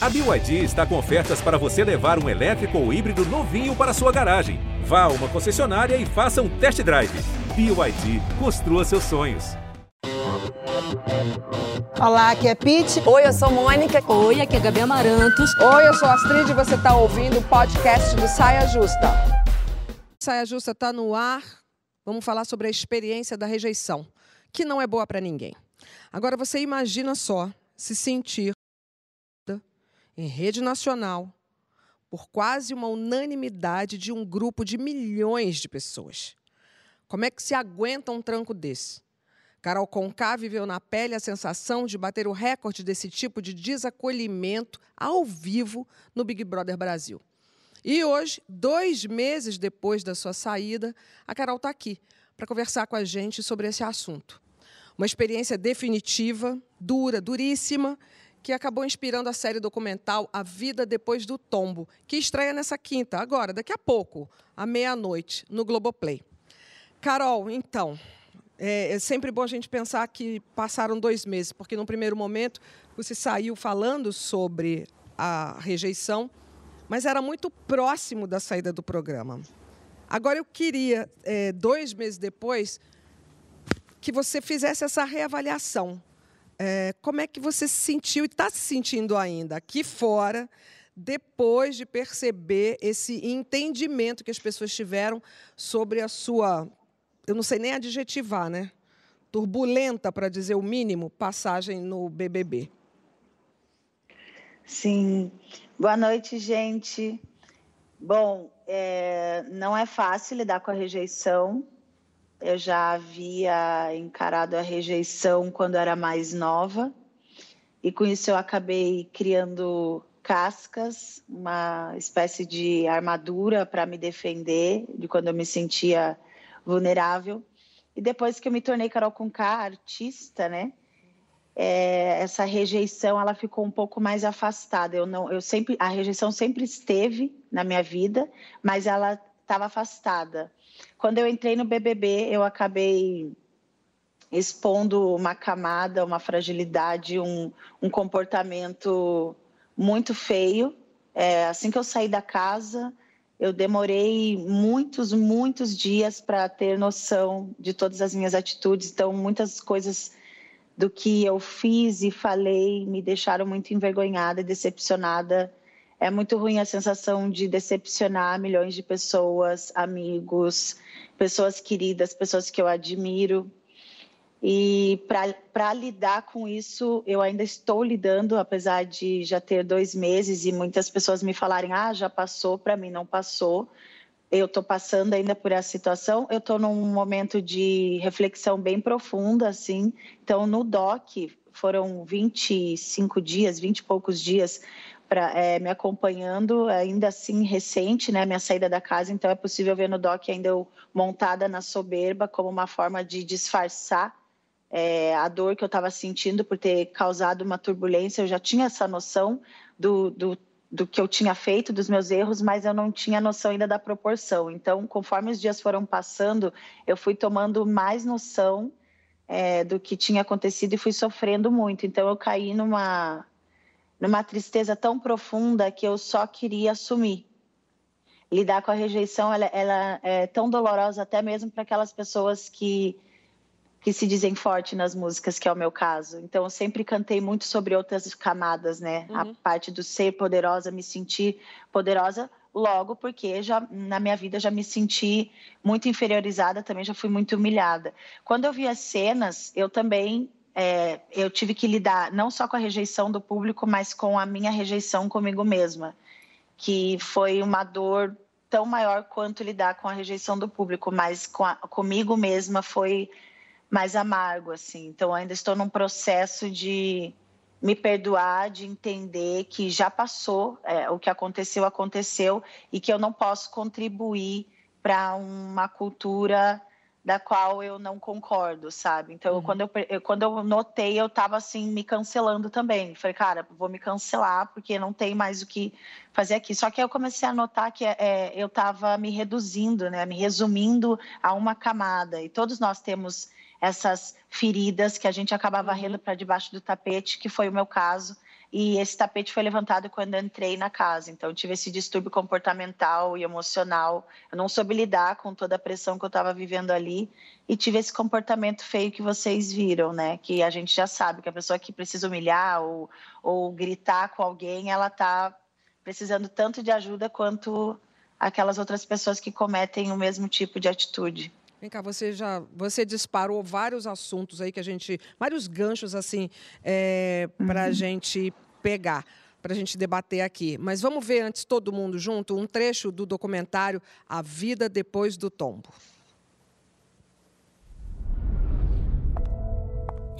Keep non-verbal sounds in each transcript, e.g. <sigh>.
A BYD está com ofertas para você levar um elétrico ou híbrido novinho para sua garagem. Vá a uma concessionária e faça um test drive. BYD, construa seus sonhos. Olá, aqui é Pete. Oi, eu sou Mônica. Oi, aqui é Gabi Amarantos. Oi, eu sou Astrid e você está ouvindo o podcast do Saia Justa. Saia Justa está no ar. Vamos falar sobre a experiência da rejeição, que não é boa para ninguém. Agora você imagina só se sentir em rede nacional, por quase uma unanimidade de um grupo de milhões de pessoas. Como é que se aguenta um tranco desse? Carol Conká viveu na pele a sensação de bater o recorde desse tipo de desacolhimento ao vivo no Big Brother Brasil. E hoje, dois meses depois da sua saída, a Carol está aqui para conversar com a gente sobre esse assunto. Uma experiência definitiva, dura, duríssima, que acabou inspirando a série documental A Vida Depois do Tombo, que estreia nessa quinta, agora, daqui a pouco, à meia-noite, no Globoplay. Carol, então, é, é, sempre bom a gente pensar que passaram dois meses, porque no primeiro momento você saiu falando sobre a rejeição, mas era muito próximo da saída do programa. Agora eu queria, é, dois meses depois, que você fizesse essa reavaliação é, como é que você se sentiu e está se sentindo ainda aqui fora, depois de perceber esse entendimento que as pessoas tiveram sobre a sua, eu não sei nem adjetivar, né? Turbulenta, para dizer o mínimo, passagem no BBB. Sim. Boa noite, gente. Bom, é, não é fácil lidar com a rejeição, eu já havia encarado a rejeição quando era mais nova, e com isso eu acabei criando cascas, uma espécie de armadura para me defender de quando eu me sentia vulnerável. E depois que eu me tornei Carol Conká, artista, né? É, essa rejeição ela ficou um pouco mais afastada. Eu não, eu sempre, a rejeição sempre esteve na minha vida, mas ela estava afastada. Quando eu entrei no BBB, eu acabei expondo uma camada, uma fragilidade, um, um comportamento muito feio. É, assim que eu saí da casa, eu demorei muitos, muitos dias para ter noção de todas as minhas atitudes. Então, muitas coisas do que eu fiz e falei me deixaram muito envergonhada e decepcionada é muito ruim a sensação de decepcionar milhões de pessoas, amigos, pessoas queridas, pessoas que eu admiro. E para lidar com isso, eu ainda estou lidando, apesar de já ter dois meses e muitas pessoas me falarem: ah, já passou, para mim não passou. Eu estou passando ainda por essa situação. Eu estou num momento de reflexão bem profunda, assim. Então, no DOC, foram 25 dias, 20 e poucos dias pra, é, me acompanhando, ainda assim recente, né, minha saída da casa, então é possível ver no doc ainda eu montada na soberba como uma forma de disfarçar é, a dor que eu estava sentindo por ter causado uma turbulência. Eu já tinha essa noção do, do, do que eu tinha feito, dos meus erros, mas eu não tinha noção ainda da proporção. Então, conforme os dias foram passando, eu fui tomando mais noção é, do que tinha acontecido e fui sofrendo muito. Então, eu caí numa numa tristeza tão profunda que eu só queria assumir. Lidar com a rejeição, ela, ela é tão dolorosa até mesmo para aquelas pessoas que que se dizem forte nas músicas, que é o meu caso. Então, eu sempre cantei muito sobre outras camadas, né? Uhum. A parte do ser poderosa, me sentir poderosa, logo porque já na minha vida já me senti muito inferiorizada, também já fui muito humilhada. Quando eu vi as cenas, eu também é, eu tive que lidar não só com a rejeição do público, mas com a minha rejeição comigo mesma, que foi uma dor tão maior quanto lidar com a rejeição do público, mas com a, comigo mesma foi mais amargo, assim. Então, ainda estou num processo de me perdoar, de entender que já passou, é, o que aconteceu, aconteceu, e que eu não posso contribuir para uma cultura da qual eu não concordo, sabe? Então, uhum. quando, eu, eu, quando eu notei, eu estava assim, me cancelando também. Falei, cara, vou me cancelar, porque não tem mais o que fazer aqui. Só que eu comecei a notar que é, eu estava me reduzindo, né? Me resumindo a uma camada. E todos nós temos essas feridas que a gente acaba varrendo uhum. para debaixo do tapete, que foi o meu caso. E esse tapete foi levantado quando entrei na casa. Então, tive esse distúrbio comportamental e emocional. Eu não soube lidar com toda a pressão que eu estava vivendo ali e tive esse comportamento feio que vocês viram, né? Que a gente já sabe que a pessoa que precisa humilhar ou, ou gritar com alguém, ela está precisando tanto de ajuda quanto aquelas outras pessoas que cometem o mesmo tipo de atitude. Vem cá, você já você disparou vários assuntos aí que a gente, vários ganchos assim é, para a uhum. gente pegar, para a gente debater aqui. Mas vamos ver antes todo mundo junto um trecho do documentário A Vida Depois do Tombo.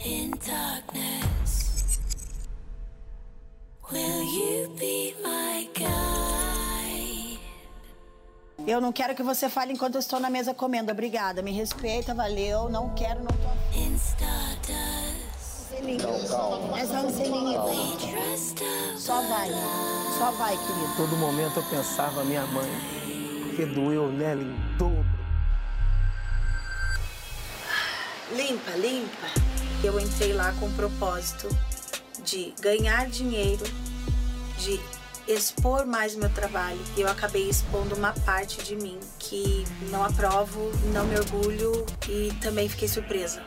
In darkness, will you be my eu não quero que você fale enquanto eu estou na mesa comendo. Obrigada. Me respeita, valeu. Não quero, não tô. Selinho. É só um selinho. Só vai. Só vai, querido. Todo momento eu pensava minha mãe, que doeu nela em dobro. Limpa, limpa. Eu entrei lá com o propósito de ganhar dinheiro, de expor mais meu trabalho. E eu acabei expondo uma parte de mim que não aprovo, não me orgulho e também fiquei surpresa.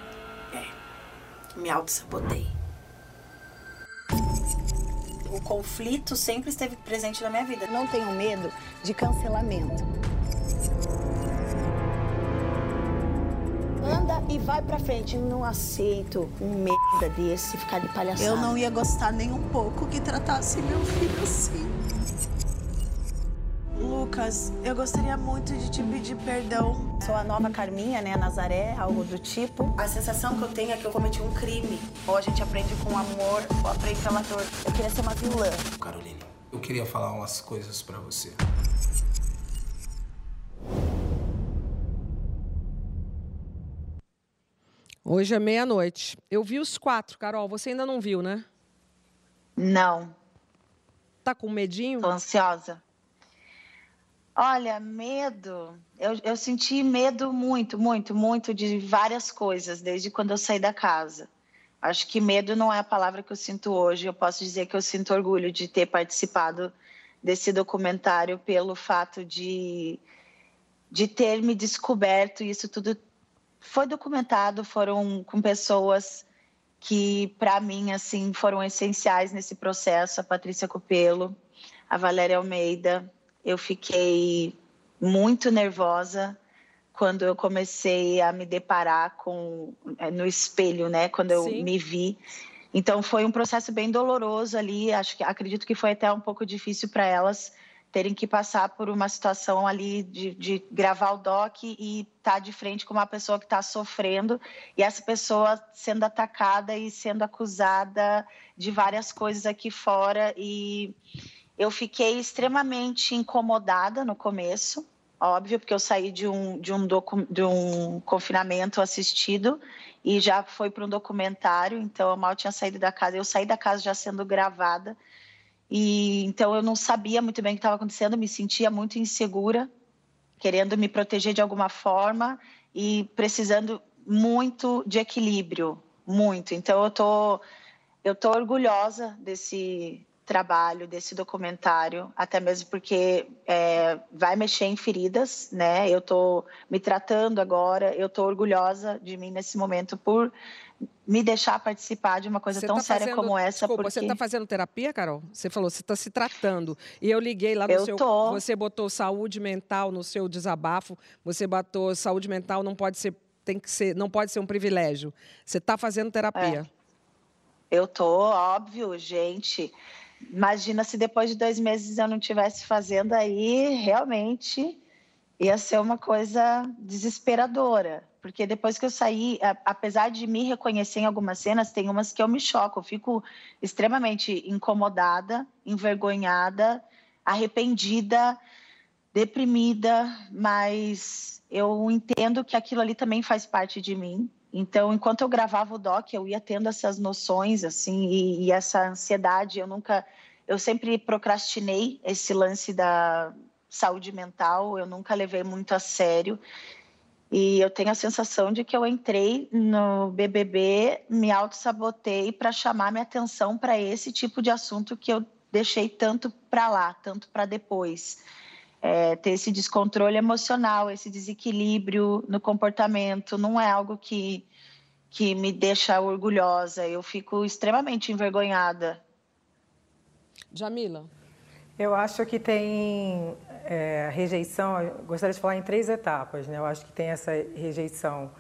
É, me auto-sabotei. O conflito sempre esteve presente na minha vida. Não tenho medo de cancelamento. Anda e vai pra frente. Eu não aceito um merda desse ficar de palhaçada. Eu não ia gostar nem um pouco que tratasse meu filho assim. Lucas, eu gostaria muito de te pedir perdão. Sou a nova Carminha, né, Nazaré, algo do tipo. A sensação que eu tenho é que eu cometi um crime. Ou a gente aprende com amor, ou aprende pela dor. Eu queria ser uma vilã. Caroline, eu queria falar umas coisas para você. Hoje é meia-noite. Eu vi os quatro, Carol. Você ainda não viu, né? Não. Tá com medinho? Tô ansiosa. Olha, medo. Eu, eu senti medo muito, muito, muito de várias coisas desde quando eu saí da casa. Acho que medo não é a palavra que eu sinto hoje. Eu posso dizer que eu sinto orgulho de ter participado desse documentário pelo fato de, de ter me descoberto. Isso tudo foi documentado, foram com pessoas que, para mim, assim, foram essenciais nesse processo. A Patrícia Copelo, a Valéria Almeida, eu fiquei muito nervosa quando eu comecei a me deparar com é, no espelho, né? Quando eu Sim. me vi. Então foi um processo bem doloroso ali. Acho que acredito que foi até um pouco difícil para elas terem que passar por uma situação ali de, de gravar o doc e estar tá de frente com uma pessoa que está sofrendo e essa pessoa sendo atacada e sendo acusada de várias coisas aqui fora e eu fiquei extremamente incomodada no começo, óbvio, porque eu saí de um, de um, docu, de um confinamento assistido e já foi para um documentário, então eu mal tinha saído da casa. Eu saí da casa já sendo gravada, e então eu não sabia muito bem o que estava acontecendo, me sentia muito insegura, querendo me proteger de alguma forma e precisando muito de equilíbrio, muito. Então eu tô eu tô orgulhosa desse trabalho desse documentário, até mesmo porque é, vai mexer em feridas, né? Eu estou me tratando agora, eu estou orgulhosa de mim nesse momento por me deixar participar de uma coisa você tão tá séria fazendo, como essa. Desculpa, porque... você está fazendo terapia, Carol? Você falou, você está se tratando. E eu liguei lá no eu seu. Tô. Você botou saúde mental no seu desabafo. Você botou saúde mental não pode ser, tem que ser, não pode ser um privilégio. Você está fazendo terapia. É. Eu tô, óbvio, gente. Imagina se depois de dois meses eu não estivesse fazendo aí, realmente ia ser uma coisa desesperadora. Porque depois que eu saí, apesar de me reconhecer em algumas cenas, tem umas que eu me choco, eu fico extremamente incomodada, envergonhada, arrependida, deprimida, mas eu entendo que aquilo ali também faz parte de mim então, enquanto eu gravava o doc, eu ia tendo essas noções, assim, e, e, essa ansiedade. Eu nunca, eu sempre procrastinei esse lance da saúde mental. Eu nunca levei muito a sério. E eu tenho a sensação de que eu entrei no BBB, me auto-sabotei para chamar minha atenção para esse tipo de assunto que eu deixei tanto para lá, tanto para depois. É, ter esse descontrole emocional, esse desequilíbrio no comportamento, não é algo que, que me deixa orgulhosa. Eu fico extremamente envergonhada. Jamila. Eu acho que tem é, rejeição, eu gostaria de falar em três etapas. Né? Eu acho que tem essa rejeição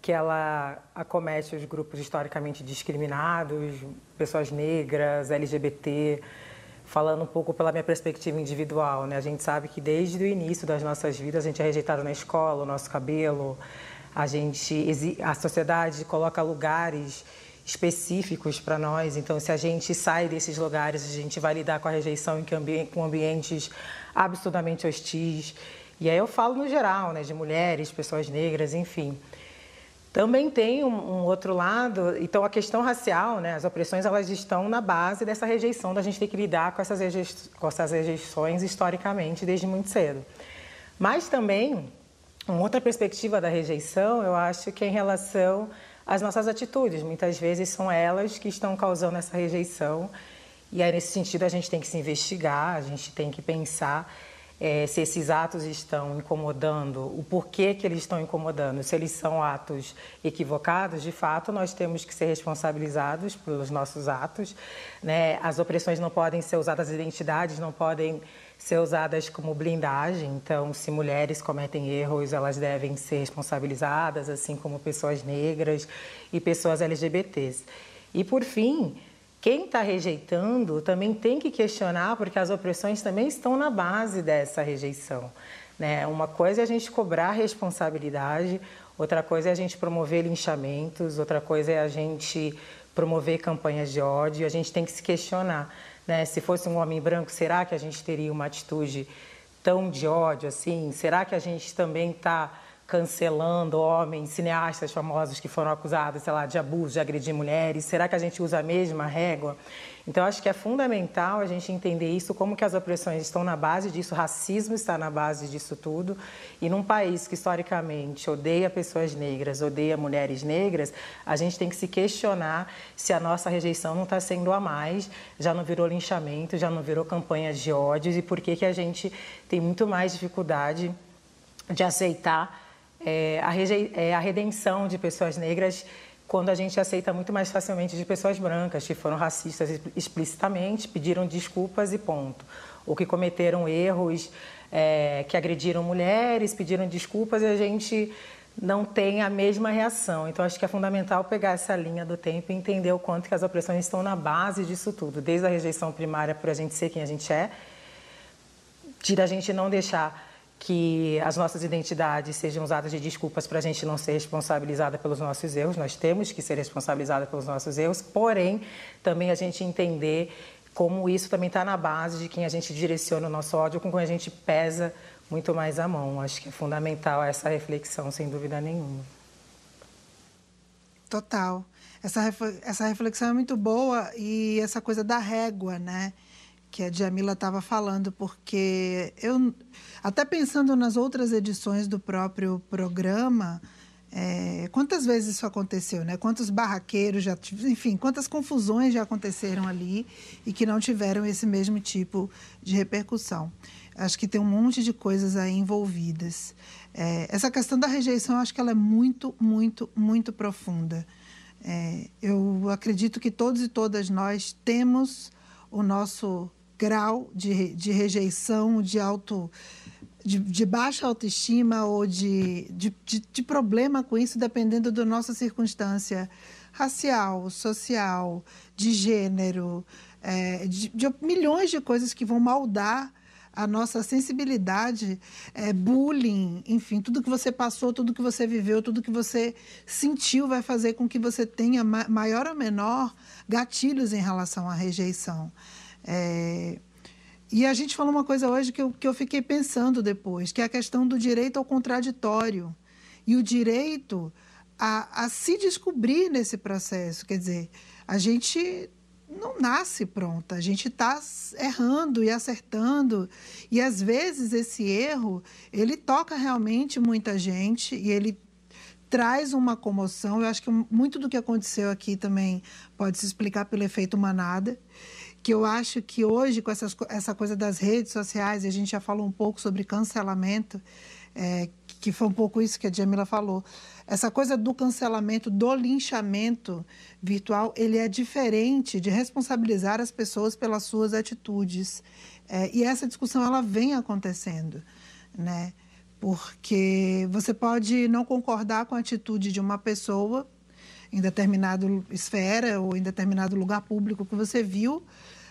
que ela acomete os grupos historicamente discriminados, pessoas negras, LGBT, falando um pouco pela minha perspectiva individual, né? A gente sabe que desde o início das nossas vidas a gente é rejeitado na escola, o nosso cabelo, a gente, a sociedade coloca lugares específicos para nós. Então, se a gente sai desses lugares, a gente vai lidar com a rejeição em com ambientes absurdamente hostis. E aí eu falo no geral, né, de mulheres, pessoas negras, enfim. Também tem um, um, outro lado, então a questão racial, né, as opressões, elas estão na base dessa rejeição, da gente ter que lidar com essas, com essas rejeições historicamente desde muito cedo. Mas também, uma outra perspectiva da rejeição, eu acho que é em relação às nossas atitudes. Muitas vezes são elas que estão causando essa rejeição. E aí, nesse sentido, a gente tem que se investigar, a gente tem que pensar é, se esses atos estão incomodando, o porquê que eles estão incomodando. Se eles são atos equivocados, de fato, nós temos que ser responsabilizados pelos nossos atos. Né? As opressões não podem ser usadas, as identidades não podem ser usadas como blindagem. Então, se mulheres cometem erros, elas devem ser responsabilizadas, assim como pessoas negras e pessoas LGBTs. E, por fim, quem está rejeitando também tem que questionar, porque as opressões também estão na base dessa rejeição. Né? Uma coisa é a gente cobrar responsabilidade, outra coisa é a gente promover linchamentos, outra coisa é a gente promover campanhas de ódio. A gente tem que se questionar. Né? Se fosse um homem branco, será que a gente teria uma atitude tão de ódio assim? Será que a gente também está cancelando homens, cineastas famosos que foram acusados, sei lá, de abuso, de agredir mulheres? Será que a gente usa a mesma régua? Então, acho que é fundamental a gente entender isso, como que as opressões estão na base disso, o racismo está na base disso tudo. E num país que, historicamente, odeia pessoas negras, odeia mulheres negras, a gente tem que se questionar se a nossa rejeição não está sendo a mais, já não virou linchamento, já não virou campanha de ódios, e por que, que a gente tem muito mais dificuldade de aceitar é, a, é, a redenção de pessoas negras quando a gente aceita muito mais facilmente de pessoas brancas que foram racistas explicitamente, pediram desculpas e ponto. Ou que cometeram erros, é, que agrediram mulheres, pediram desculpas e a gente não tem a mesma reação. Então, acho que é fundamental pegar essa linha do tempo e entender o quanto que as opressões estão na base disso tudo, desde a rejeição primária por a gente ser quem a gente é, de a gente não deixar que as nossas identidades sejam usadas de desculpas para a gente não ser responsabilizada pelos nossos erros. Nós temos que ser responsabilizada pelos nossos erros, porém, também a gente entender como isso também está na base de quem a gente direciona o nosso ódio, com quem a gente pesa muito mais a mão. Acho que é fundamental essa reflexão, sem dúvida nenhuma. Total. Essa, essa reflexão é muito boa e essa coisa da régua, né? Que a Jamila estava falando, porque eu até pensando nas outras edições do próprio programa, é, quantas vezes isso aconteceu, né? Quantos barraqueiros já, enfim, quantas confusões já aconteceram ali e que não tiveram esse mesmo tipo de repercussão. Acho que tem um monte de coisas aí envolvidas. É, essa questão da rejeição, acho que ela é muito, muito, muito profunda. É, eu acredito que todos e todas nós temos o nosso grau de, de rejeição, de auto de, de baixa autoestima ou de, de, de, de problema com isso, dependendo da nossa circunstância racial, social, de gênero, é, de, de, milhões de coisas que vão maldar a nossa sensibilidade, é, bullying, enfim, tudo que você passou, tudo que você viveu, tudo que você sentiu vai fazer com que você tenha maior ou menor gatilhos em relação à rejeição. É, e a gente falou uma coisa hoje que eu, que eu fiquei pensando depois, que é a questão do direito ao contraditório e o direito a, a se descobrir nesse processo. Quer dizer, a gente não nasce pronta. A gente está errando e acertando. E às vezes esse erro, ele toca realmente muita gente e ele traz uma comoção. Eu acho que muito do que aconteceu aqui também pode se explicar pelo efeito manada que eu acho que hoje, com essas, essa coisa das redes sociais, a gente já falou um pouco sobre cancelamento, é, que foi um pouco isso que a Jamila falou. Essa coisa do cancelamento, do linchamento virtual, ele é diferente de responsabilizar as pessoas pelas suas atitudes. É, e essa discussão ela vem acontecendo, né? Porque você pode não concordar com a atitude de uma pessoa em determinada esfera ou em determinado lugar público que você viu,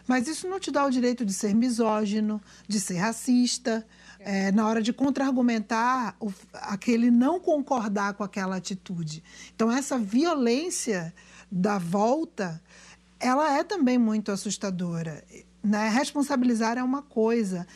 mas isso não te dá o direito de ser misógino, de ser racista, é, na hora de contra-argumentar aquele não concordar com aquela atitude. Então, essa violência da volta, ela é também muito assustadora. Né? Responsabilizar é uma coisa,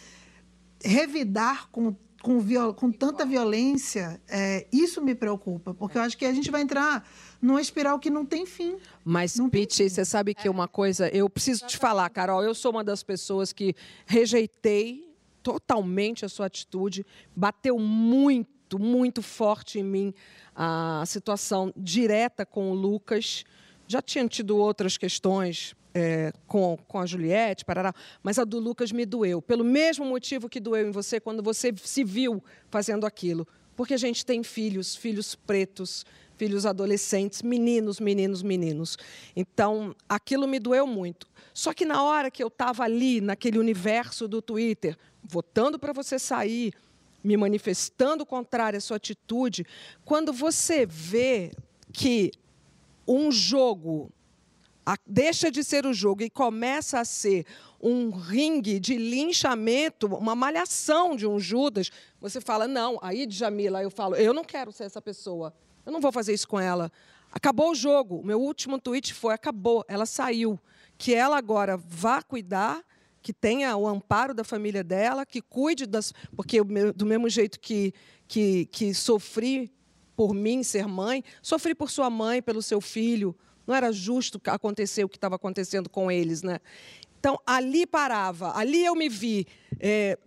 revidar com com, com tanta violência, é, isso me preocupa, porque eu acho que a gente vai entrar numa espiral que não tem fim. Mas, Pete, você sabe que uma coisa, eu preciso te falar, Carol, eu sou uma das pessoas que rejeitei totalmente a sua atitude, bateu muito, muito forte em mim a situação direta com o Lucas. Já tinha tido outras questões é, com, com a Juliette, parará, mas a do Lucas me doeu, pelo mesmo motivo que doeu em você quando você se viu fazendo aquilo. Porque a gente tem filhos, filhos pretos, filhos adolescentes, meninos, meninos, meninos. Então, aquilo me doeu muito. Só que na hora que eu estava ali, naquele universo do Twitter, votando para você sair, me manifestando contrário à sua atitude, quando você vê que um jogo deixa de ser o jogo e começa a ser um ringue de linchamento, uma malhação de um Judas, você fala, não, aí Jamila, eu falo, eu não quero ser essa pessoa, eu não vou fazer isso com ela. Acabou o jogo, meu último tweet foi, acabou, ela saiu. Que ela agora vá cuidar, que tenha o amparo da família dela, que cuide das... Porque do mesmo jeito que, que, que sofri por mim ser mãe, sofri por sua mãe, pelo seu filho, não era justo acontecer o que estava acontecendo com eles, né? Então ali parava, ali eu me vi. É,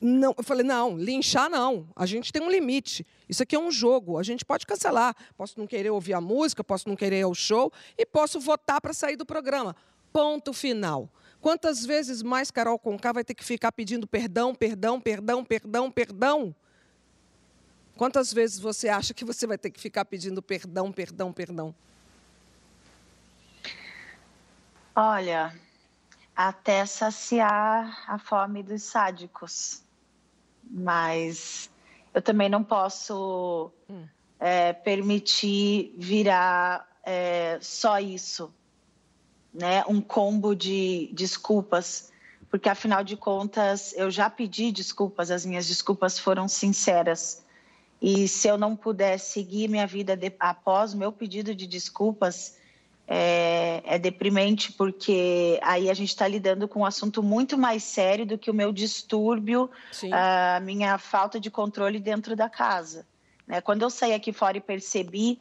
não, eu falei não, linchar não. A gente tem um limite. Isso aqui é um jogo. A gente pode cancelar. Posso não querer ouvir a música, posso não querer ir ao show e posso votar para sair do programa. Ponto final. Quantas vezes mais Carol Conká vai ter que ficar pedindo perdão, perdão, perdão, perdão, perdão? Quantas vezes você acha que você vai ter que ficar pedindo perdão, perdão, perdão? Olha, até saciar a fome dos sádicos. Mas eu também não posso hum. é, permitir virar é, só isso, né? Um combo de desculpas, porque afinal de contas eu já pedi desculpas, as minhas desculpas foram sinceras. E se eu não puder seguir minha vida de, após meu pedido de desculpas, é, é deprimente porque aí a gente está lidando com um assunto muito mais sério do que o meu distúrbio, Sim. a minha falta de controle dentro da casa. Né? Quando eu saí aqui fora e percebi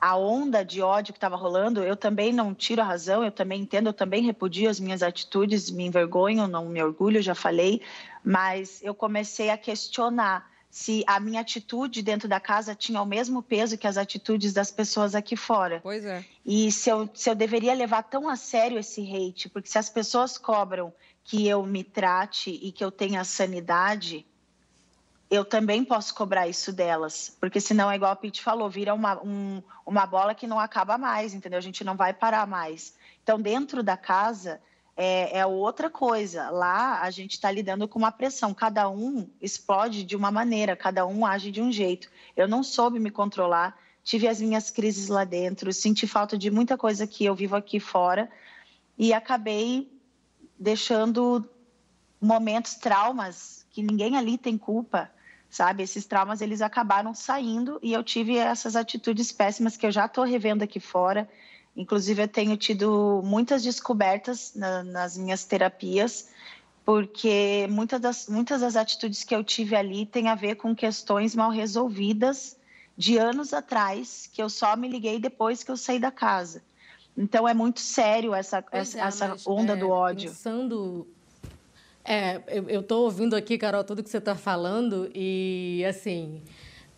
a onda de ódio que estava rolando, eu também não tiro a razão, eu também entendo, eu também repudio as minhas atitudes, me envergonho, não me orgulho, já falei, mas eu comecei a questionar se a minha atitude dentro da casa tinha o mesmo peso que as atitudes das pessoas aqui fora. Pois é. E se eu, se eu deveria levar tão a sério esse hate, porque se as pessoas cobram que eu me trate e que eu tenha sanidade, eu também posso cobrar isso delas, porque senão é igual a Pete falou, vira uma, um, uma bola que não acaba mais, entendeu? A gente não vai parar mais. Então, dentro da casa, é, é outra coisa. Lá a gente está lidando com uma pressão. Cada um explode de uma maneira, cada um age de um jeito. Eu não soube me controlar, tive as minhas crises lá dentro, senti falta de muita coisa que eu vivo aqui fora e acabei deixando momentos, traumas que ninguém ali tem culpa, sabe? Esses traumas eles acabaram saindo e eu tive essas atitudes péssimas que eu já estou revendo aqui fora Inclusive, eu tenho tido muitas descobertas na, nas minhas terapias, porque muitas das, muitas das atitudes que eu tive ali têm a ver com questões mal resolvidas de anos atrás, que eu só me liguei depois que eu saí da casa. Então é muito sério essa, essa, é, essa onda é, do ódio. Pensando. É, eu estou ouvindo aqui, Carol, tudo que você está falando, e assim.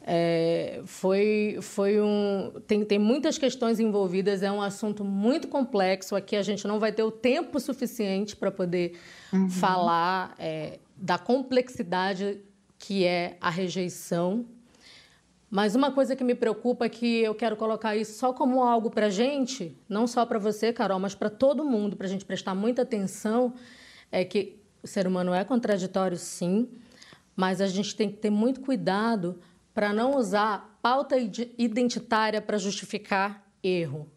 É, foi, foi um. Tem, tem muitas questões envolvidas, é um assunto muito complexo. Aqui a gente não vai ter o tempo suficiente para poder uhum. falar é, da complexidade que é a rejeição. Mas uma coisa que me preocupa é que eu quero colocar isso só como algo para a gente, não só para você, Carol, mas para todo mundo, para a gente prestar muita atenção, é que o ser humano é contraditório, sim, mas a gente tem que ter muito cuidado para não usar pauta identitária para justificar erro.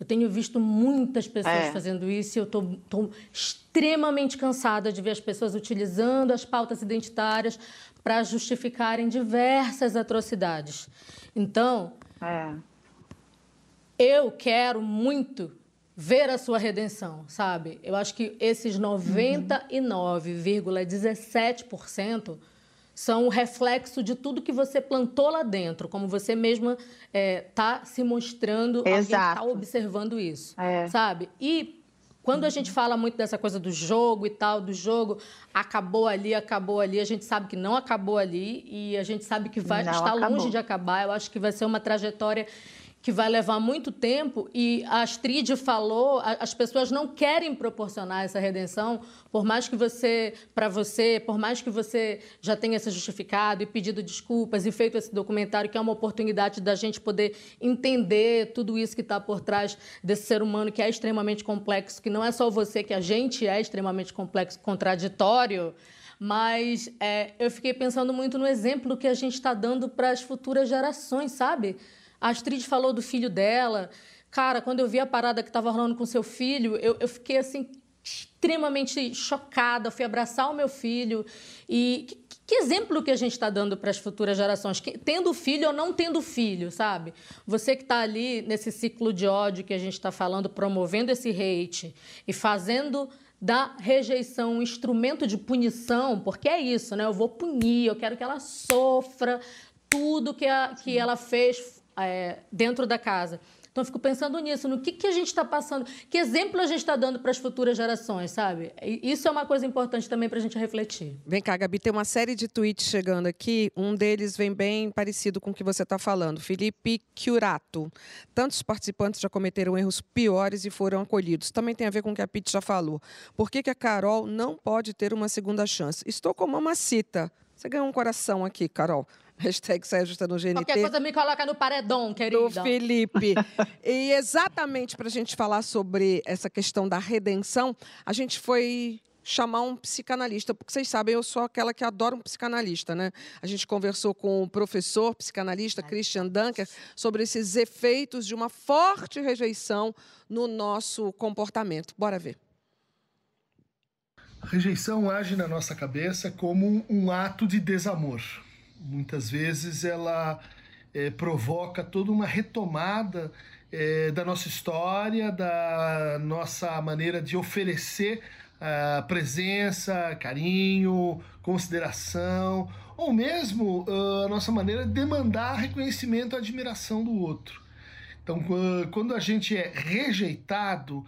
Eu tenho visto muitas pessoas é. fazendo isso e eu estou extremamente cansada de ver as pessoas utilizando as pautas identitárias para justificarem diversas atrocidades. Então, é. eu quero muito ver a sua redenção, sabe? Eu acho que esses 99,17% uhum são o reflexo de tudo que você plantou lá dentro, como você mesma está é, tá se mostrando, está observando isso, é. sabe? E quando a gente fala muito dessa coisa do jogo e tal, do jogo, acabou ali, acabou ali, a gente sabe que não acabou ali e a gente sabe que vai estar longe de acabar. Eu acho que vai ser uma trajetória que vai levar muito tempo e a Astrid falou, as pessoas não querem proporcionar essa redenção, por mais que você, para você, por mais que você já tenha se justificado e pedido desculpas e feito esse documentário, que é uma oportunidade da gente poder entender tudo isso que está por trás desse ser humano que é extremamente complexo, que não é só você, que a gente é extremamente complexo, contraditório, mas é, eu fiquei pensando muito no exemplo que a gente está dando para as futuras gerações, sabe? A Astrid falou do filho dela. Cara, quando eu vi a parada que estava rolando com seu filho, eu, eu fiquei assim extremamente chocada, fui abraçar o meu filho. E que, que exemplo que a gente está dando para as futuras gerações? Que, tendo filho ou não tendo filho, sabe? Você que está ali nesse ciclo de ódio que a gente está falando, promovendo esse hate e fazendo da rejeição um instrumento de punição, porque é isso, né? Eu vou punir, eu quero que ela sofra tudo que, a, que ela fez é, dentro da casa. Então, eu fico pensando nisso, no que, que a gente está passando, que exemplo a gente está dando para as futuras gerações, sabe? Isso é uma coisa importante também para a gente refletir. Vem cá, Gabi, tem uma série de tweets chegando aqui. Um deles vem bem parecido com o que você está falando. Felipe Curato. Tantos participantes já cometeram erros piores e foram acolhidos. Também tem a ver com o que a Pete já falou. Por que, que a Carol não pode ter uma segunda chance? Estou com uma mamacita. Você ganhou um coração aqui, Carol. Hashtag saia justa no GNT. Qualquer coisa me coloca no paredão, querido. Do Felipe. <laughs> e exatamente para a gente falar sobre essa questão da redenção, a gente foi chamar um psicanalista, porque vocês sabem, eu sou aquela que adora um psicanalista, né? A gente conversou com o professor psicanalista Christian Dunker sobre esses efeitos de uma forte rejeição no nosso comportamento. Bora ver. A rejeição age na nossa cabeça como um ato de desamor muitas vezes ela é, provoca toda uma retomada é, da nossa história, da nossa maneira de oferecer a presença, carinho, consideração, ou mesmo a nossa maneira de demandar reconhecimento e admiração do outro. Então, quando a gente é rejeitado,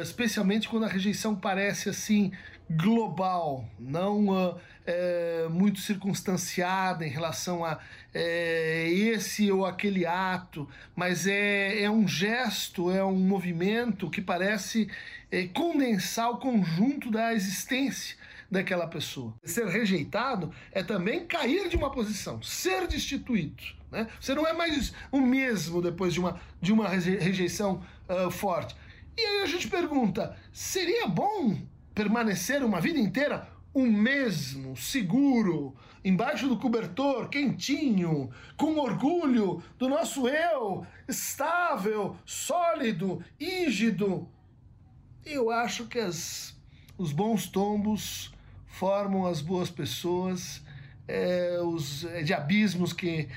especialmente quando a rejeição parece assim global, não é, muito circunstanciada em relação a é, esse ou aquele ato, mas é, é um gesto, é um movimento que parece é, condensar o conjunto da existência daquela pessoa. Ser rejeitado é também cair de uma posição, ser destituído. Né? Você não é mais o mesmo depois de uma, de uma rejeição uh, forte. E aí a gente pergunta: seria bom permanecer uma vida inteira o mesmo, seguro, embaixo do cobertor, quentinho, com orgulho do nosso eu, estável, sólido, rígido. Eu acho que as, os bons tombos formam as boas pessoas, é, os é, de abismos que,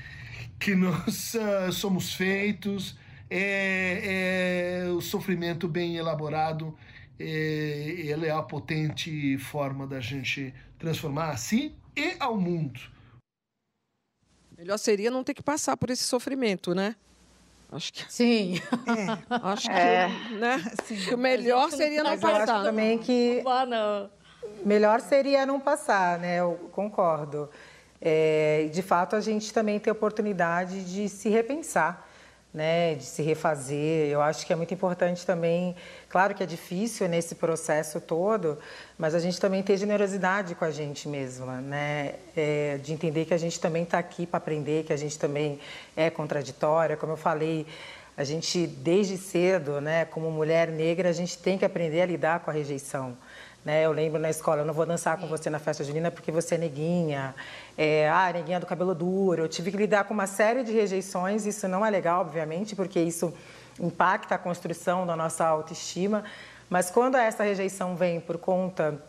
que nós uh, <laughs> somos feitos, é, é o sofrimento bem elaborado ele é a potente forma da gente transformar a si e ao mundo. Melhor seria não ter que passar por esse sofrimento, né? Acho que sim. É. <laughs> Acho que, é. né? Sim. que o melhor seria não passar. Eu acho também que não. melhor seria não passar, né? Eu concordo. É, de fato, a gente também tem a oportunidade de se repensar né, de se refazer. Eu acho que é muito importante também, claro que é difícil nesse processo todo, mas a gente também ter generosidade com a gente mesma, né, é, de entender que a gente também está aqui para aprender, que a gente também é contraditória, como eu falei. A gente, desde cedo, né, como mulher negra, a gente tem que aprender a lidar com a rejeição. Né? Eu lembro na escola, eu não vou dançar com você na festa junina porque você é neguinha. É, ah, neguinha do cabelo duro. Eu tive que lidar com uma série de rejeições. Isso não é legal, obviamente, porque isso impacta a construção da nossa autoestima. Mas quando essa rejeição vem por conta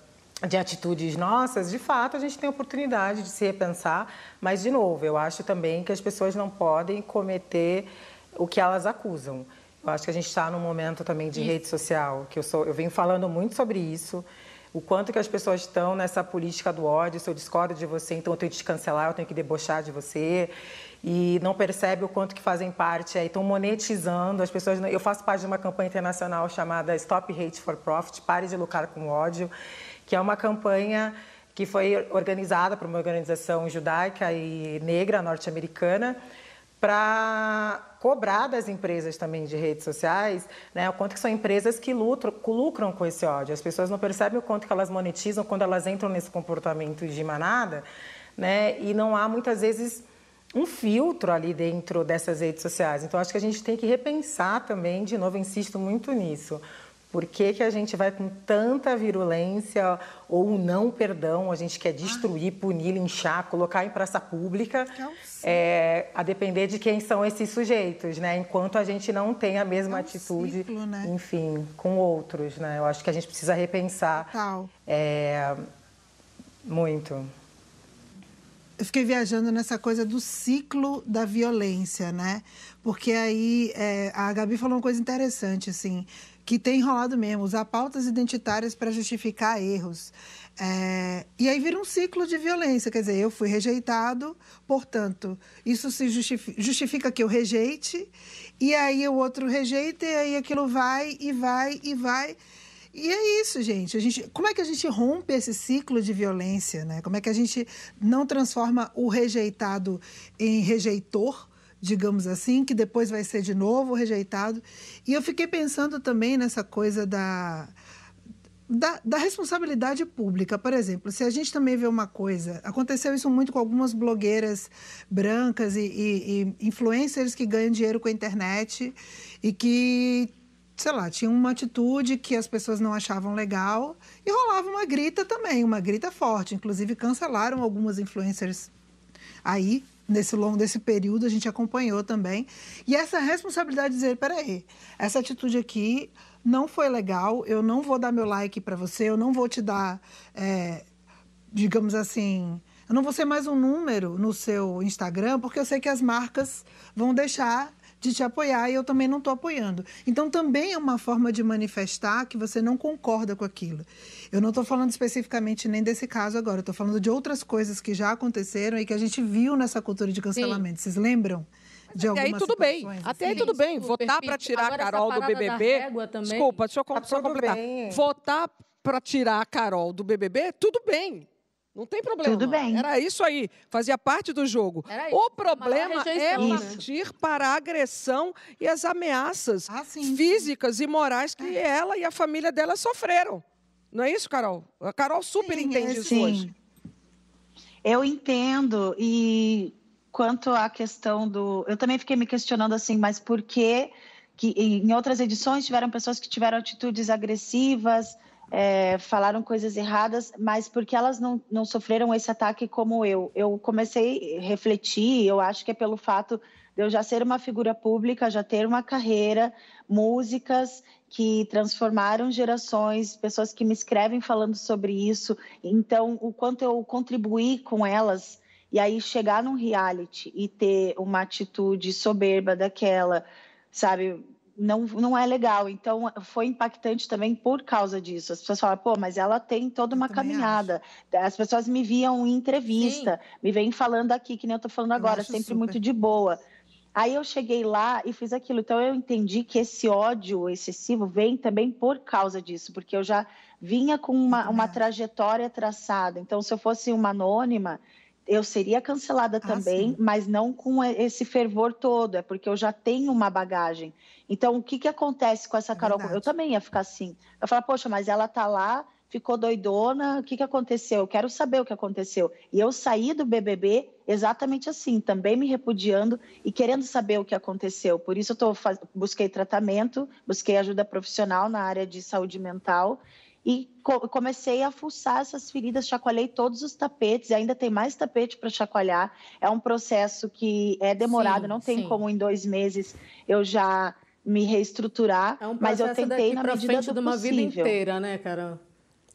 de atitudes nossas, de fato, a gente tem a oportunidade de se repensar. Mas, de novo, eu acho também que as pessoas não podem cometer o que elas acusam. Eu acho que a gente está num momento também de rede social, que eu, sou, eu venho falando muito sobre isso o quanto que as pessoas estão nessa política do ódio, se eu discordo de você, então eu tenho que te cancelar, eu tenho que debochar de você, e não percebe o quanto que fazem parte, aí estão monetizando, as pessoas, eu faço parte de uma campanha internacional chamada Stop Hate for Profit, Pare de Lucrar com Ódio, que é uma campanha que foi organizada por uma organização judaica e negra norte-americana, para cobrar das empresas também de redes sociais, né, o quanto que são empresas que lucram, lucram com esse ódio. As pessoas não percebem o quanto que elas monetizam quando elas entram nesse comportamento de manada, né, e não há muitas vezes um filtro ali dentro dessas redes sociais. Então, acho que a gente tem que repensar também, de novo, insisto muito nisso, por que, que a gente vai com tanta virulência ou não perdão? A gente quer destruir, punir, linchar, colocar em praça pública, é, a depender de quem são esses sujeitos, né? Enquanto a gente não tem a mesma é um atitude, ciclo, né? enfim, com outros, né? Eu acho que a gente precisa repensar é, muito. Eu fiquei viajando nessa coisa do ciclo da violência, né? Porque aí é, a Gabi falou uma coisa interessante, assim que tem enrolado mesmo, usar pautas identitárias para justificar erros. É, e aí vira um ciclo de violência, quer dizer, eu fui rejeitado, portanto, isso se justifica, justifica que eu rejeite, e aí o outro rejeita, e aí aquilo vai e vai e vai. E é isso, gente. A gente. Como é que a gente rompe esse ciclo de violência? Né? Como é que a gente não transforma o rejeitado em rejeitor? digamos assim, que depois vai ser de novo rejeitado. E eu fiquei pensando também nessa coisa da, da, da, responsabilidade pública. Por exemplo, se a gente também vê uma coisa, aconteceu isso muito com algumas blogueiras brancas e, e, e influencers que ganham dinheiro com a internet e que sei lá, tinham uma atitude que as pessoas não achavam legal e rolava uma grita também, uma grita forte. Inclusive, cancelaram algumas influencers aí nesse longo desse período a gente acompanhou também. E essa responsabilidade de dizer, peraí, essa atitude aqui não foi legal, eu não vou dar meu like para você, eu não vou te dar, é, digamos assim, eu não vou ser mais um número no seu Instagram, porque eu sei que as marcas vão deixar de te apoiar e eu também não estou apoiando. Então, também é uma forma de manifestar que você não concorda com aquilo. Eu não estou falando especificamente nem desse caso agora, estou falando de outras coisas que já aconteceram e que a gente viu nessa cultura de cancelamento. Sim. Vocês lembram? De Até aí tudo bem. Até aí tudo bem. Votar para tirar a Carol do BBB. Desculpa, deixa eu, tá completar. Bem. Votar para tirar a Carol do BBB, tudo bem. Não tem problema. Tudo bem. Era isso aí, fazia parte do jogo. O problema é partir para a agressão e as ameaças ah, físicas e morais que é. ela e a família dela sofreram. Não é isso, Carol? A Carol super sim, entende é, isso sim. hoje. Eu entendo e quanto à questão do, eu também fiquei me questionando assim, mas por que que em outras edições tiveram pessoas que tiveram atitudes agressivas, é, falaram coisas erradas, mas porque elas não, não sofreram esse ataque como eu. Eu comecei a refletir, eu acho que é pelo fato de eu já ser uma figura pública, já ter uma carreira, músicas que transformaram gerações, pessoas que me escrevem falando sobre isso. Então, o quanto eu contribuí com elas e aí chegar num reality e ter uma atitude soberba daquela, sabe? Não, não é legal. Então, foi impactante também por causa disso. As pessoas falam, pô, mas ela tem toda uma caminhada. Acho. As pessoas me viam em entrevista, Sim. me vêm falando aqui, que nem eu estou falando agora, sempre super. muito de boa. Aí eu cheguei lá e fiz aquilo. Então eu entendi que esse ódio excessivo vem também por causa disso, porque eu já vinha com uma, uma trajetória traçada. Então, se eu fosse uma anônima, eu seria cancelada ah, também, sim. mas não com esse fervor todo, é porque eu já tenho uma bagagem. Então, o que, que acontece com essa é Carol? Verdade. Eu também ia ficar assim. Eu falo, poxa, mas ela tá lá ficou doidona, o que, que aconteceu? Eu quero saber o que aconteceu. E eu saí do BBB exatamente assim, também me repudiando e querendo saber o que aconteceu. Por isso eu tô, busquei tratamento, busquei ajuda profissional na área de saúde mental e co comecei a fuçar essas feridas, chacoalhei todos os tapetes, ainda tem mais tapete para chacoalhar. É um processo que é demorado, sim, não tem sim. como em dois meses eu já me reestruturar, é um mas eu tentei na medida frente do de uma possível. vida inteira, né, Carol?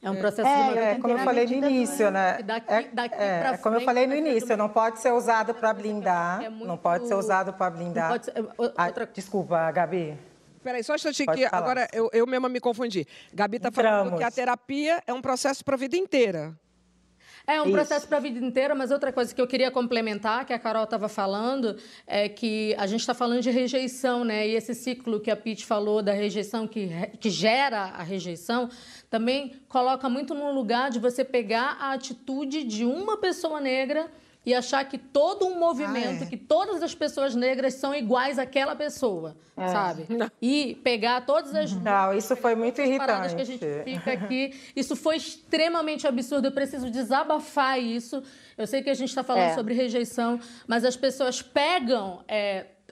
É um processo é, de é, como eu falei no início, né? Daqui, é, daqui é, é, como eu falei no início, não pode ser usado para blindar. É muito... Não pode ser usado para blindar. Ser... Outra... Ah, desculpa, Gabi. Peraí, só um instantinho que agora eu, eu mesma me confundi. Gabi está falando que a terapia é um processo para a vida inteira. É um Isso. processo para a vida inteira, mas outra coisa que eu queria complementar, que a Carol estava falando, é que a gente está falando de rejeição, né? E esse ciclo que a Pete falou da rejeição, que, que gera a rejeição, também coloca muito no lugar de você pegar a atitude de uma pessoa negra e achar que todo um movimento, ah, é. que todas as pessoas negras são iguais àquela pessoa, é. sabe? E pegar todas as Não, isso foi muito irritante. que a gente fica aqui, isso foi extremamente absurdo. Eu preciso desabafar isso. Eu sei que a gente está falando é. sobre rejeição, mas as pessoas pegam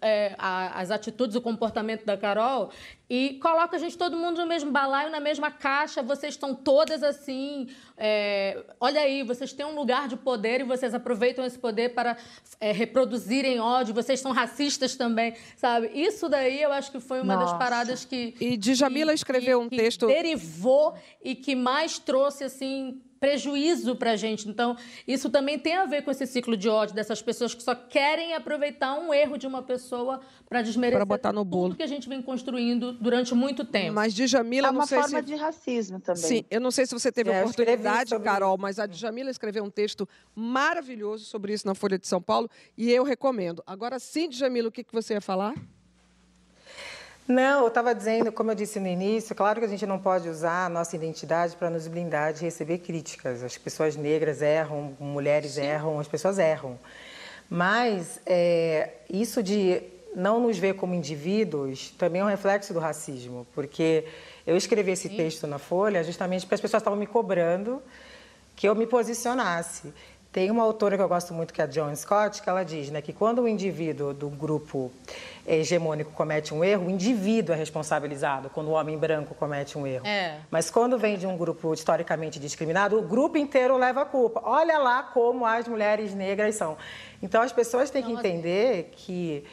é, a, as atitudes, o comportamento da Carol e coloca a gente todo mundo no mesmo balaio, na mesma caixa. Vocês estão todas assim. É, olha aí, vocês têm um lugar de poder e vocês aproveitam esse poder para é, reproduzirem ódio. Vocês são racistas também, sabe? Isso daí eu acho que foi uma Nossa. das paradas que. E Djamila escreveu que, um que texto. Derivou e que mais trouxe assim prejuízo para a gente. Então, isso também tem a ver com esse ciclo de ódio dessas pessoas que só querem aproveitar um erro de uma pessoa para desmerecer pra botar no bolo. tudo que a gente vem construindo durante muito tempo. Mas Djamila, é uma não sei forma se... de racismo também. Sim, eu não sei se você teve é, oportunidade, sobre... Carol, mas a Djamila escreveu um texto maravilhoso sobre isso na Folha de São Paulo e eu recomendo. Agora sim, Djamila, o que, que você ia falar? Não, eu estava dizendo, como eu disse no início, claro que a gente não pode usar a nossa identidade para nos blindar de receber críticas. As pessoas negras erram, mulheres Sim. erram, as pessoas erram. Mas é, isso de não nos ver como indivíduos também é um reflexo do racismo, porque eu escrevi esse Sim. texto na Folha justamente porque as pessoas estavam me cobrando que eu me posicionasse. Tem uma autora que eu gosto muito, que é a Joan Scott, que ela diz né, que quando o indivíduo do grupo hegemônico comete um erro, o indivíduo é responsabilizado quando o homem branco comete um erro. É. Mas quando vem de um grupo historicamente discriminado, o grupo inteiro leva a culpa. Olha lá como as mulheres negras são. Então as pessoas têm que entender que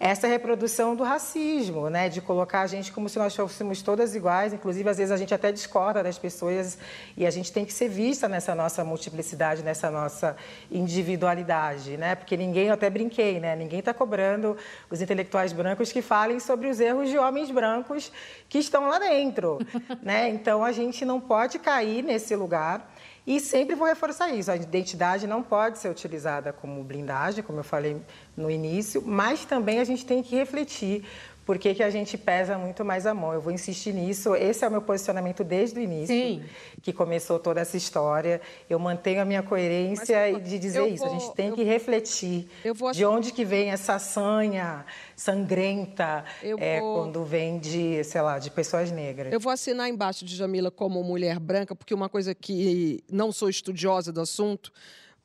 essa reprodução do racismo, né? de colocar a gente como se nós fôssemos todas iguais, inclusive às vezes a gente até discorda das pessoas e a gente tem que ser vista nessa nossa multiplicidade, nessa nossa individualidade, né? porque ninguém, eu até brinquei, né? ninguém está cobrando os intelectuais brancos que falem sobre os erros de homens brancos que estão lá dentro. <laughs> né? Então a gente não pode cair nesse lugar e sempre vou reforçar isso: a identidade não pode ser utilizada como blindagem, como eu falei no início, mas também a gente tem que refletir por que, que a gente pesa muito mais a mão. Eu vou insistir nisso. Esse é o meu posicionamento desde o início, Sim. que começou toda essa história. Eu mantenho a minha coerência e de dizer isso. a gente tem que refletir de onde que vem essa sanha sangrenta é, vou... quando vem de, sei lá, de pessoas negras. Eu vou assinar embaixo de Jamila como mulher branca, porque uma coisa que não sou estudiosa do assunto,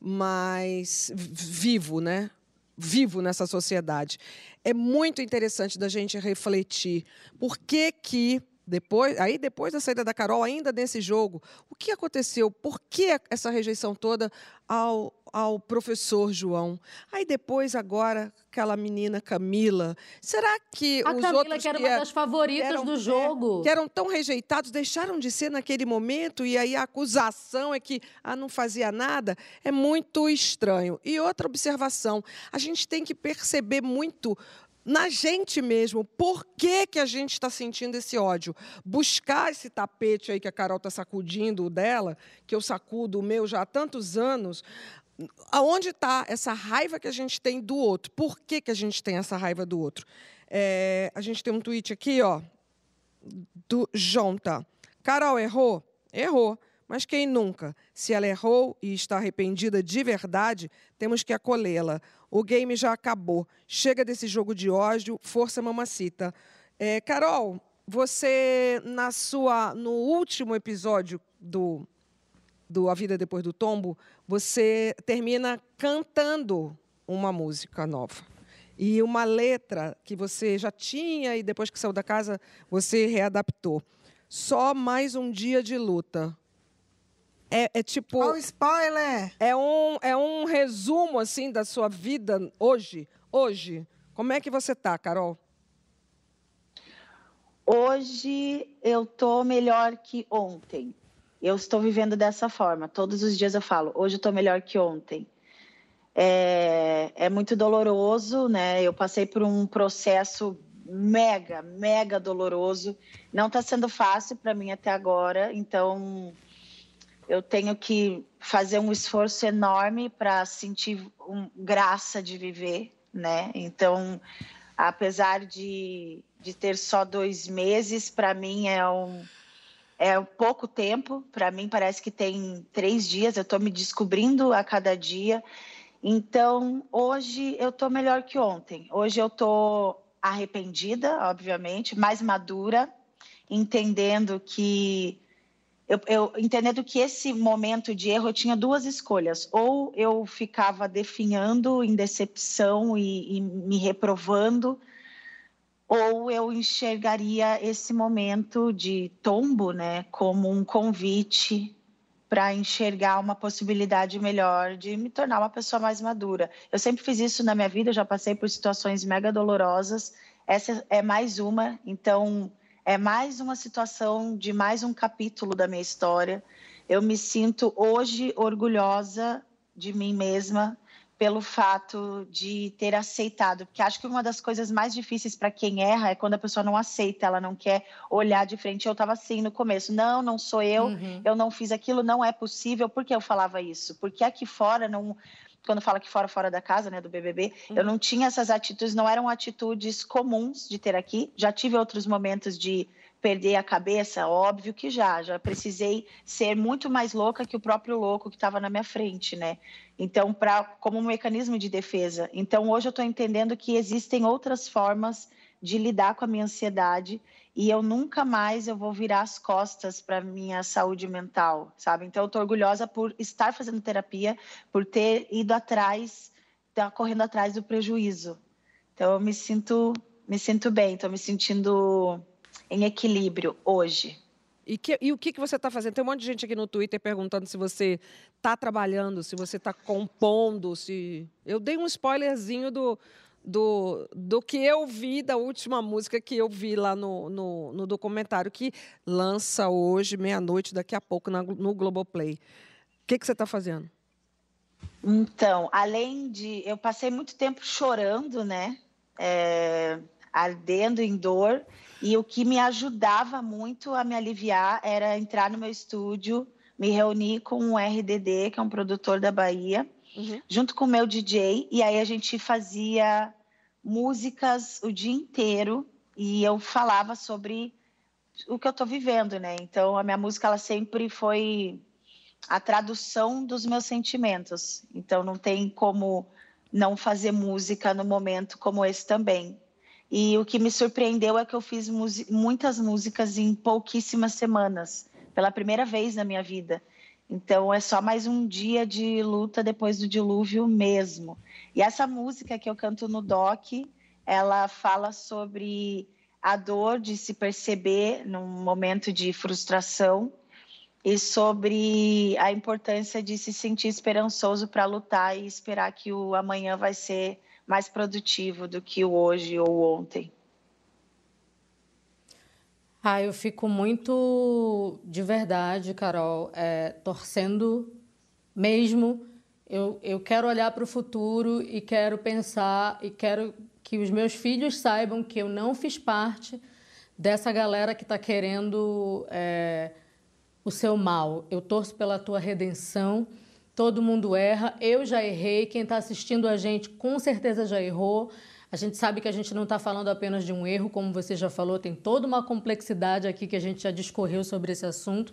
mas vivo, né? Vivo nessa sociedade. É muito interessante da gente refletir por que que depois, aí depois da saída da Carol, ainda nesse jogo, o que aconteceu? Por que essa rejeição toda ao, ao professor João? Aí depois, agora, aquela menina Camila. Será que a os Camila, outros que era uma das favoritas eram, do jogo, é, que eram tão rejeitados, deixaram de ser naquele momento e aí a acusação é que ah, não fazia nada? É muito estranho. E outra observação, a gente tem que perceber muito na gente mesmo. Por que, que a gente está sentindo esse ódio? Buscar esse tapete aí que a Carol está sacudindo dela, que eu sacudo o meu já há tantos anos. aonde está essa raiva que a gente tem do outro? Por que, que a gente tem essa raiva do outro? É, a gente tem um tweet aqui, ó, do Jonta. Carol errou? Errou. Mas quem nunca? Se ela errou e está arrependida de verdade, temos que acolhê-la. O game já acabou. Chega desse jogo de ódio, força mamacita. É, Carol, você na sua no último episódio do do A Vida Depois do Tombo, você termina cantando uma música nova. E uma letra que você já tinha e depois que saiu da casa você readaptou. Só mais um dia de luta. É, é tipo. Olha o spoiler! É um, é um resumo assim da sua vida hoje. Hoje. Como é que você tá, Carol? Hoje eu tô melhor que ontem. Eu estou vivendo dessa forma. Todos os dias eu falo, hoje eu estou melhor que ontem. É, é muito doloroso, né? Eu passei por um processo mega, mega doloroso. Não está sendo fácil para mim até agora, então eu tenho que fazer um esforço enorme para sentir um, graça de viver, né? Então, apesar de, de ter só dois meses, para mim é um é pouco tempo, para mim parece que tem três dias, eu estou me descobrindo a cada dia. Então, hoje eu estou melhor que ontem. Hoje eu estou arrependida, obviamente, mais madura, entendendo que eu, eu, entendendo que esse momento de erro eu tinha duas escolhas: ou eu ficava definhando em decepção e, e me reprovando ou eu enxergaria esse momento de tombo, né, como um convite para enxergar uma possibilidade melhor de me tornar uma pessoa mais madura. Eu sempre fiz isso na minha vida, já passei por situações mega dolorosas. Essa é mais uma, então é mais uma situação de mais um capítulo da minha história. Eu me sinto hoje orgulhosa de mim mesma pelo fato de ter aceitado, porque acho que uma das coisas mais difíceis para quem erra é quando a pessoa não aceita, ela não quer olhar de frente. Eu estava assim no começo, não, não sou eu, uhum. eu não fiz aquilo, não é possível. Por que eu falava isso? Porque aqui fora não quando fala que fora fora da casa, né, do BBB, uhum. eu não tinha essas atitudes, não eram atitudes comuns de ter aqui. Já tive outros momentos de perder a cabeça, óbvio que já, já precisei ser muito mais louca que o próprio louco que estava na minha frente, né? Então, para como um mecanismo de defesa. Então, hoje eu estou entendendo que existem outras formas de lidar com a minha ansiedade e eu nunca mais eu vou virar as costas para minha saúde mental, sabe? Então, eu estou orgulhosa por estar fazendo terapia, por ter ido atrás, tá correndo atrás do prejuízo. Então, eu me sinto, me sinto bem, estou me sentindo em equilíbrio hoje. E, que, e o que, que você está fazendo? Tem um monte de gente aqui no Twitter perguntando se você está trabalhando, se você está compondo, se. Eu dei um spoilerzinho do, do, do que eu vi da última música que eu vi lá no, no, no documentário, que lança hoje, meia-noite, daqui a pouco, na, no Globoplay. O que, que você está fazendo? Então, além de. Eu passei muito tempo chorando, né? É, ardendo em dor. E o que me ajudava muito a me aliviar era entrar no meu estúdio, me reunir com o RDD, que é um produtor da Bahia, uhum. junto com o meu DJ, e aí a gente fazia músicas o dia inteiro e eu falava sobre o que eu estou vivendo, né? Então a minha música ela sempre foi a tradução dos meus sentimentos. Então não tem como não fazer música no momento como esse também. E o que me surpreendeu é que eu fiz muitas músicas em pouquíssimas semanas, pela primeira vez na minha vida. Então é só mais um dia de luta depois do dilúvio mesmo. E essa música que eu canto no doc, ela fala sobre a dor de se perceber num momento de frustração e sobre a importância de se sentir esperançoso para lutar e esperar que o amanhã vai ser mais produtivo do que o hoje ou ontem. Ah, eu fico muito de verdade, Carol, é, torcendo mesmo. Eu, eu quero olhar para o futuro e quero pensar e quero que os meus filhos saibam que eu não fiz parte dessa galera que está querendo é, o seu mal. Eu torço pela tua redenção Todo mundo erra. Eu já errei. Quem está assistindo a gente com certeza já errou. A gente sabe que a gente não está falando apenas de um erro, como você já falou, tem toda uma complexidade aqui que a gente já discorreu sobre esse assunto.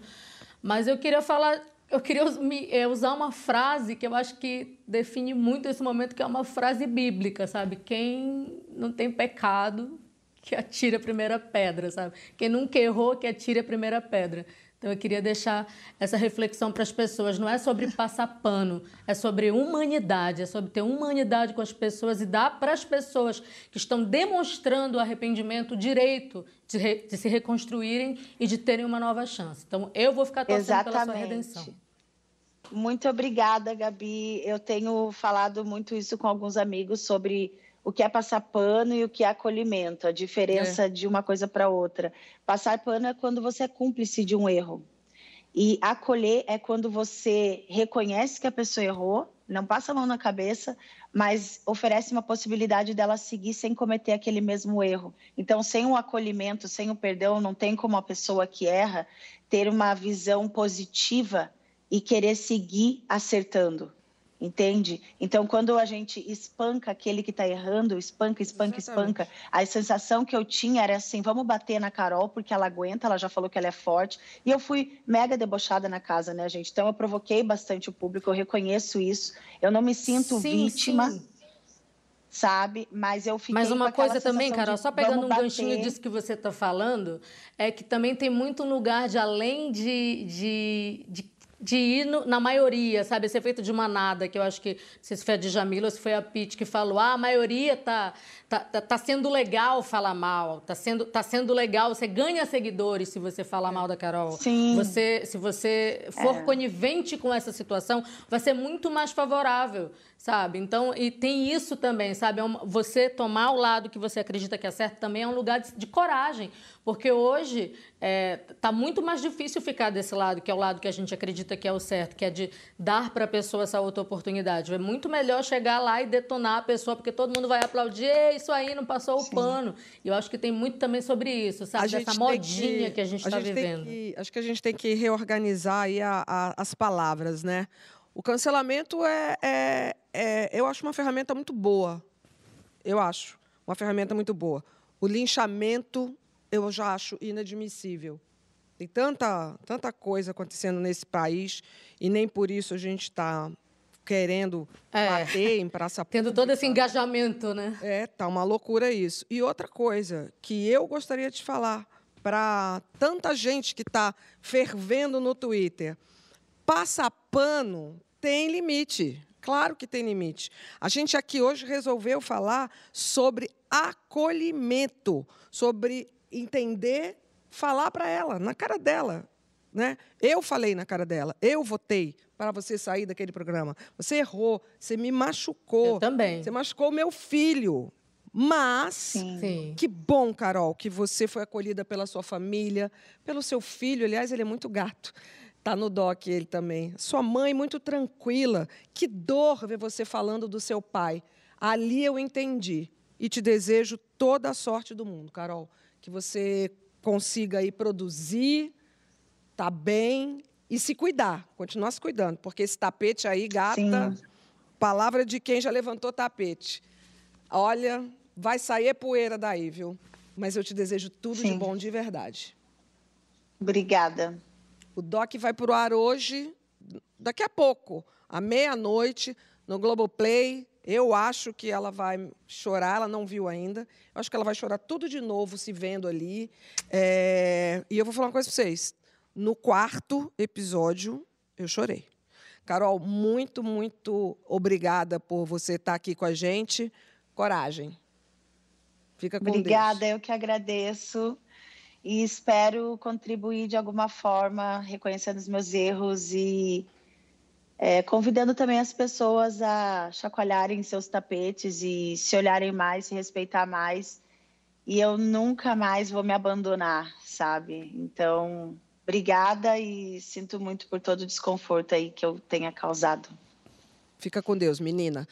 Mas eu queria falar, eu queria é, usar uma frase que eu acho que define muito esse momento, que é uma frase bíblica, sabe? Quem não tem pecado, que atire a primeira pedra, sabe? Quem nunca errou, que atire a primeira pedra. Então eu queria deixar essa reflexão para as pessoas. Não é sobre passar pano, é sobre humanidade, é sobre ter humanidade com as pessoas e dar para as pessoas que estão demonstrando arrependimento o direito de, re, de, se reconstruírem e de terem uma nova chance. Então eu vou ficar torcendo Exatamente. pela sua redenção. Muito obrigada, Gabi. Eu tenho falado muito isso com alguns amigos sobre o que é passar pano e o que é acolhimento, a diferença é. de uma coisa para outra. Passar pano é quando você é cúmplice de um erro. E acolher é quando você reconhece que a pessoa errou, não passa a mão na cabeça, mas oferece uma possibilidade dela seguir sem cometer aquele mesmo erro. Então, sem o acolhimento, sem o perdão, não tem como a pessoa que erra ter uma visão positiva e querer seguir acertando entende? Então, quando a gente espanca aquele que está errando, espanca, espanca, Exatamente. espanca, a sensação que eu tinha era assim: vamos bater na Carol porque ela aguenta, ela já falou que ela é forte. E eu fui mega debochada na casa, né, gente? Então, eu provoquei bastante o público, eu reconheço isso. Eu não me sinto sim, vítima. Sim. Sabe? Mas eu fiquei. Mas uma coisa também, Carol, só pegando um bater. ganchinho disso que você está falando, é que também tem muito lugar de além de, de, de de ir no, na maioria, sabe? Esse efeito de manada, que eu acho que, não sei se foi a Djamila ou se foi a Pete que falou, ah, a maioria tá, tá, tá, tá, sendo legal falar mal, tá sendo, tá sendo legal, você ganha seguidores se você falar mal da Carol. Sim. Você, se você for é. conivente com essa situação, vai ser muito mais favorável sabe? Então, e tem isso também, sabe? É você tomar o lado que você acredita que é certo também é um lugar de, de coragem, porque hoje é, tá muito mais difícil ficar desse lado, que é o lado que a gente acredita que é o certo, que é de dar para a pessoa essa outra oportunidade. É muito melhor chegar lá e detonar a pessoa, porque todo mundo vai aplaudir, isso aí não passou Sim. o pano. E eu acho que tem muito também sobre isso, sabe? Dessa modinha que, que, a gente está vivendo. Que, acho que a gente tem que reorganizar aí a, a, as palavras, né? O cancelamento é, é, é, eu acho uma ferramenta muito boa. Eu acho uma ferramenta muito boa. O linchamento eu já acho inadmissível. Tem tanta, tanta coisa acontecendo nesse país e nem por isso a gente está querendo é. bater em praça pública. Tendo todo esse engajamento, né? É, tá uma loucura isso. E outra coisa que eu gostaria de falar para tanta gente que está fervendo no Twitter. Passa pano tem limite. Claro que tem limite. A gente aqui hoje resolveu falar sobre acolhimento, sobre entender, falar para ela, na cara dela. Né? Eu falei na cara dela, eu votei para você sair daquele programa. Você errou, você me machucou. Eu também. Você machucou meu filho. Mas, Sim. que bom, Carol, que você foi acolhida pela sua família, pelo seu filho. Aliás, ele é muito gato. Tá no doc ele também. Sua mãe muito tranquila. Que dor ver você falando do seu pai. Ali eu entendi. E te desejo toda a sorte do mundo, Carol. Que você consiga aí produzir, tá bem e se cuidar, continuar se cuidando, porque esse tapete aí, gata, Sim. palavra de quem já levantou tapete. Olha, vai sair poeira daí, viu? Mas eu te desejo tudo Sim. de bom de verdade. Obrigada. O DOC vai para o ar hoje, daqui a pouco, à meia-noite, no Globoplay. Eu acho que ela vai chorar, ela não viu ainda. Eu acho que ela vai chorar tudo de novo, se vendo ali. É... E eu vou falar uma coisa para vocês. No quarto episódio, eu chorei. Carol, muito, muito obrigada por você estar aqui com a gente. Coragem. Fica com Obrigada, Deus. eu que agradeço e espero contribuir de alguma forma, reconhecendo os meus erros e é, convidando também as pessoas a chacoalharem seus tapetes e se olharem mais, se respeitar mais. E eu nunca mais vou me abandonar, sabe? Então, obrigada e sinto muito por todo o desconforto aí que eu tenha causado. Fica com Deus, menina.